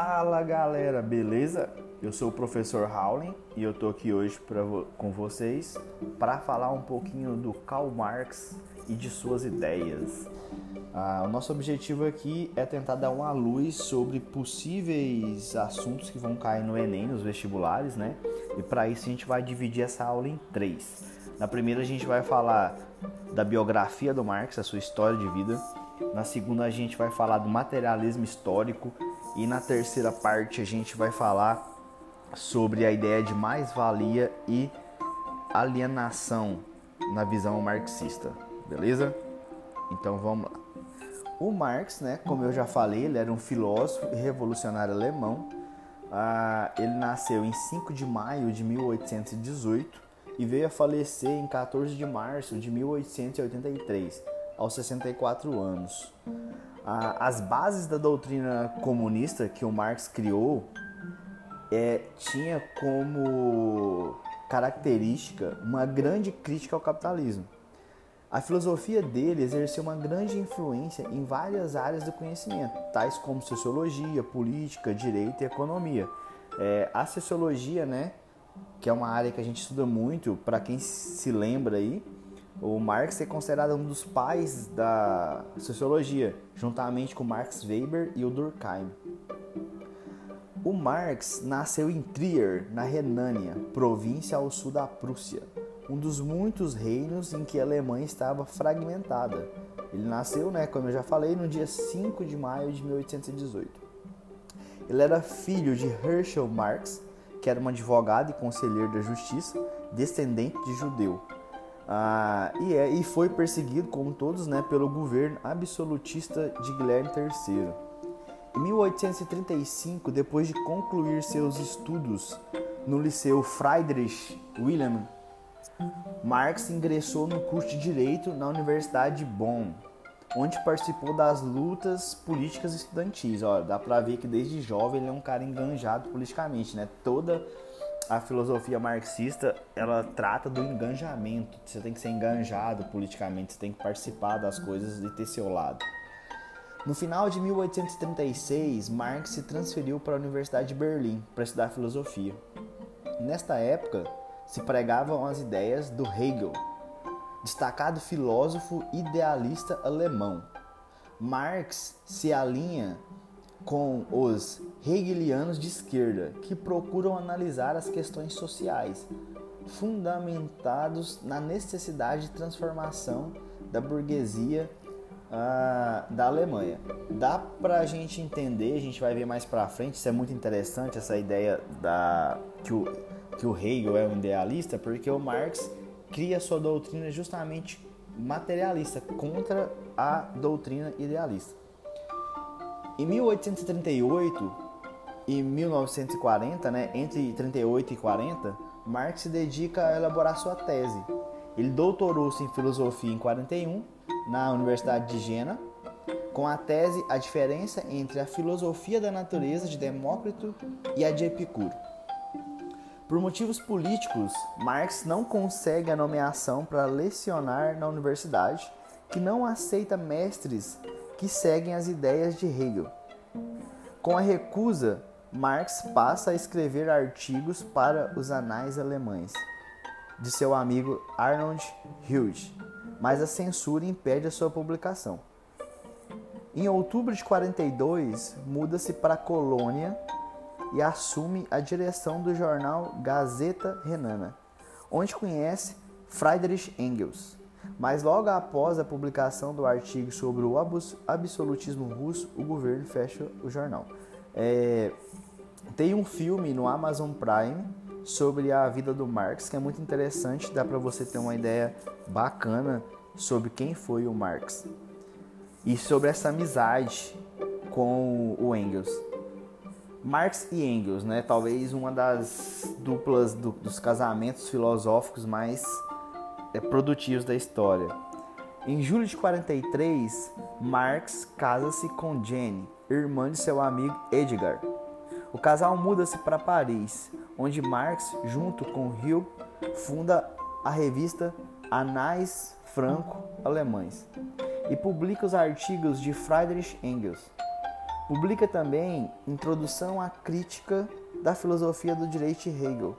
Fala galera, beleza? Eu sou o professor Howling e eu tô aqui hoje pra, com vocês para falar um pouquinho do Karl Marx e de suas ideias. Ah, o nosso objetivo aqui é tentar dar uma luz sobre possíveis assuntos que vão cair no Enem, nos vestibulares, né? E para isso a gente vai dividir essa aula em três. Na primeira a gente vai falar da biografia do Marx, a sua história de vida. Na segunda a gente vai falar do materialismo histórico e na terceira parte a gente vai falar sobre a ideia de mais-valia e alienação na visão marxista, beleza? Então vamos lá. O Marx, né, como eu já falei, ele era um filósofo e revolucionário alemão. Ah, ele nasceu em 5 de maio de 1818 e veio a falecer em 14 de março de 1883, aos 64 anos. As bases da doutrina comunista que o Marx criou é, tinha como característica uma grande crítica ao capitalismo. A filosofia dele exerceu uma grande influência em várias áreas do conhecimento, tais como sociologia, política, direito e economia. É, a sociologia, né, que é uma área que a gente estuda muito, para quem se lembra aí, o Marx é considerado um dos pais da sociologia, juntamente com Max Weber e o Durkheim. O Marx nasceu em Trier, na Renânia, província ao sul da Prússia, um dos muitos reinos em que a Alemanha estava fragmentada. Ele nasceu, né, como eu já falei, no dia 5 de maio de 1818. Ele era filho de Herschel Marx, que era um advogado e conselheiro da justiça, descendente de judeu. Ah, e, é, e foi perseguido, como todos, né, pelo governo absolutista de Guilherme III. Em 1835, depois de concluir seus estudos no Liceu Friedrich Wilhelm, Marx ingressou no curso de Direito na Universidade de Bonn, onde participou das lutas políticas estudantis. Ó, dá pra ver que desde jovem ele é um cara enganjado politicamente, né? Toda a filosofia marxista, ela trata do enganjamento. Você tem que ser enganjado politicamente, você tem que participar das coisas e ter seu lado. No final de 1836, Marx se transferiu para a Universidade de Berlim para estudar filosofia. Nesta época, se pregavam as ideias do Hegel, destacado filósofo idealista alemão. Marx se alinha com os hegelianos de esquerda, que procuram analisar as questões sociais, fundamentados na necessidade de transformação da burguesia uh, da Alemanha. Dá para a gente entender, a gente vai ver mais para frente, isso é muito interessante, essa ideia da, que, o, que o Hegel é um idealista, porque o Marx cria sua doutrina justamente materialista, contra a doutrina idealista. Em 1838 e 1940, né, entre 38 e 40, Marx se dedica a elaborar sua tese. Ele doutorou-se em filosofia em 41 na Universidade de Jena, com a tese A diferença entre a filosofia da natureza de Demócrito e a de Epicuro. Por motivos políticos, Marx não consegue a nomeação para lecionar na universidade, que não aceita mestres que seguem as ideias de Hegel. Com a recusa, Marx passa a escrever artigos para os anais alemães de seu amigo Arnold Hughes, mas a censura impede a sua publicação. Em outubro de 42, muda-se para a Colônia e assume a direção do jornal Gazeta Renana, onde conhece Friedrich Engels. Mas logo após a publicação do artigo sobre o absolutismo russo, o governo fecha o jornal. É, tem um filme no Amazon Prime sobre a vida do Marx que é muito interessante, dá para você ter uma ideia bacana sobre quem foi o Marx e sobre essa amizade com o Engels. Marx e Engels, né? Talvez uma das duplas do, dos casamentos filosóficos mais produtivos da história. Em julho de 43, Marx casa-se com Jenny, irmã de seu amigo Edgar. O casal muda-se para Paris, onde Marx, junto com Hill, funda a revista Anais Franco-Alemães e publica os artigos de Friedrich Engels. Publica também Introdução à Crítica da Filosofia do Direito de Hegel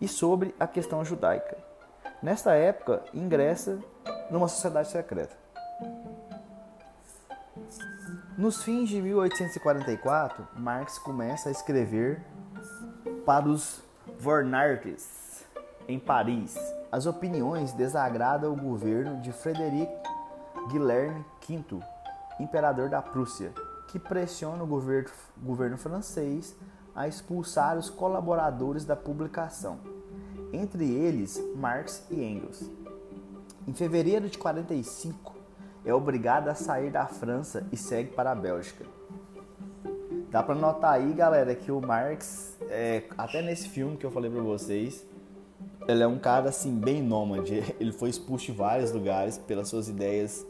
e sobre a questão judaica. Nesta época, ingressa numa sociedade secreta. Nos fins de 1844, Marx começa a escrever para os Vornarques, em Paris. As opiniões desagradam o governo de Frederic Guilherme V, imperador da Prússia, que pressiona o governo, governo francês a expulsar os colaboradores da publicação, entre eles Marx e Engels. Em fevereiro de 45, é obrigado a sair da França e segue para a Bélgica. Dá para notar aí, galera, que o Marx, é, até nesse filme que eu falei para vocês, ele é um cara assim bem nômade. Ele foi expulso de vários lugares pelas suas ideias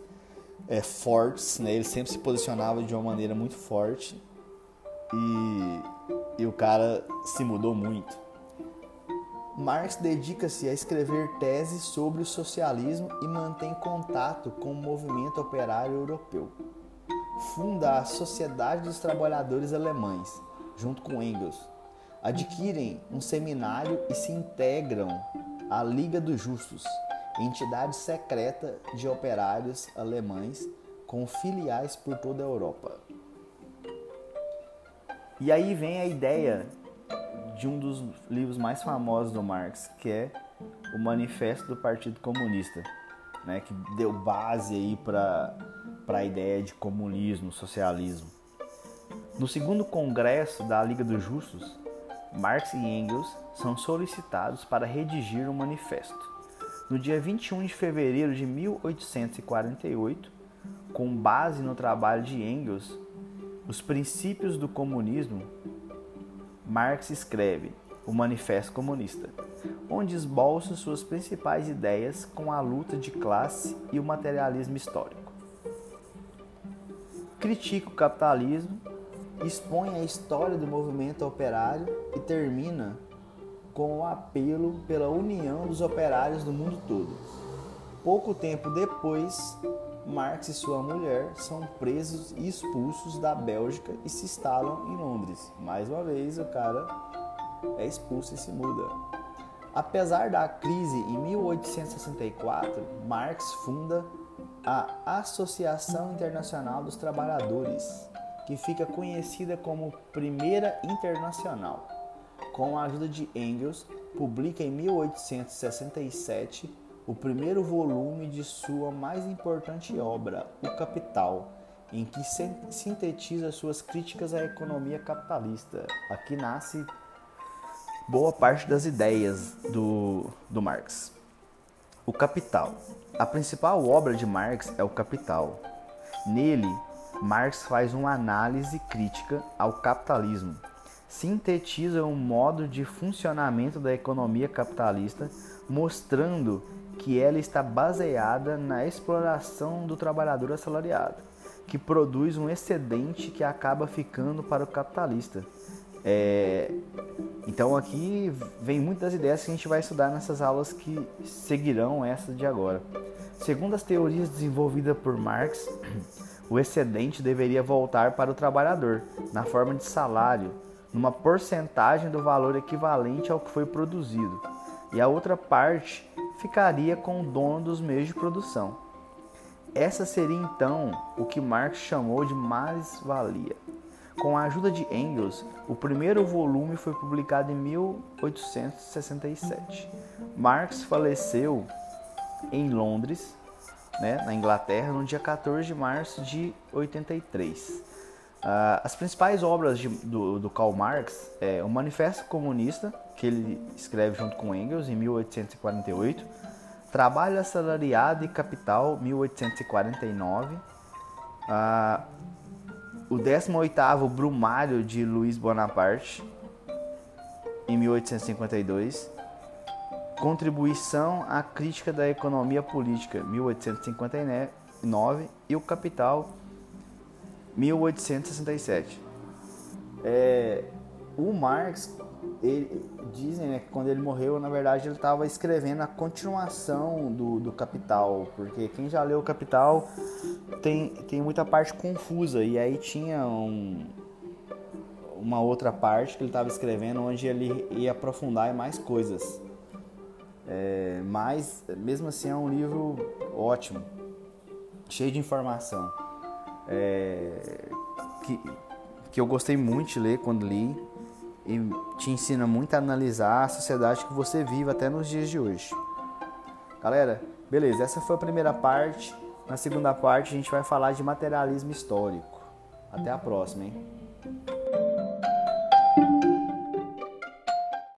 é, fortes, né? Ele sempre se posicionava de uma maneira muito forte e, e o cara se mudou muito. Marx dedica-se a escrever teses sobre o socialismo e mantém contato com o movimento operário europeu. Funda a Sociedade dos Trabalhadores Alemães, junto com Engels. Adquirem um seminário e se integram à Liga dos Justos, entidade secreta de operários alemães com filiais por toda a Europa. E aí vem a ideia de um dos livros mais famosos do Marx, que é o Manifesto do Partido Comunista, né, que deu base aí para a ideia de comunismo, socialismo. No segundo congresso da Liga dos Justos, Marx e Engels são solicitados para redigir um manifesto. No dia 21 de fevereiro de 1848, com base no trabalho de Engels, Os Princípios do Comunismo, Marx escreve o Manifesto Comunista, onde esboça suas principais ideias com a luta de classe e o materialismo histórico. Critica o capitalismo, expõe a história do movimento operário e termina com o apelo pela união dos operários do mundo todo. Pouco tempo depois, Marx e sua mulher são presos e expulsos da Bélgica e se instalam em Londres. Mais uma vez, o cara é expulso e se muda. Apesar da crise em 1864, Marx funda a Associação Internacional dos Trabalhadores, que fica conhecida como Primeira Internacional com a ajuda de Engels, publica em 1867 o primeiro volume de sua mais importante obra, O Capital, em que sintetiza suas críticas à economia capitalista. Aqui nasce boa parte das ideias do, do Marx. O Capital. A principal obra de Marx é O Capital. Nele, Marx faz uma análise crítica ao capitalismo sintetiza um modo de funcionamento da economia capitalista, mostrando que ela está baseada na exploração do trabalhador assalariado, que produz um excedente que acaba ficando para o capitalista. É... Então aqui vem muitas ideias que a gente vai estudar nessas aulas que seguirão essa de agora. Segundo as teorias desenvolvidas por Marx, o excedente deveria voltar para o trabalhador na forma de salário numa porcentagem do valor equivalente ao que foi produzido, e a outra parte ficaria com o dono dos meios de produção. Essa seria então o que Marx chamou de mais-valia. Com a ajuda de Engels, o primeiro volume foi publicado em 1867. Marx faleceu em Londres, né, na Inglaterra, no dia 14 de março de 83. Uh, as principais obras de, do, do, Karl Marx é o Manifesto Comunista, que ele escreve junto com Engels em 1848, Trabalho Assalariado e Capital, 1849, uh, o 18º Brumário de Luiz Bonaparte, em 1852, Contribuição à Crítica da Economia Política, 1859, e o Capital, 1867. É, o Marx ele, dizem né, que quando ele morreu, na verdade, ele estava escrevendo a continuação do, do Capital, porque quem já leu o Capital tem, tem muita parte confusa, e aí tinha um, uma outra parte que ele estava escrevendo onde ele ia aprofundar mais coisas. É, mas, mesmo assim, é um livro ótimo, cheio de informação. É, que, que eu gostei muito de ler quando li e te ensina muito a analisar a sociedade que você vive até nos dias de hoje. Galera, beleza, essa foi a primeira parte. Na segunda parte a gente vai falar de materialismo histórico. Até a próxima, hein?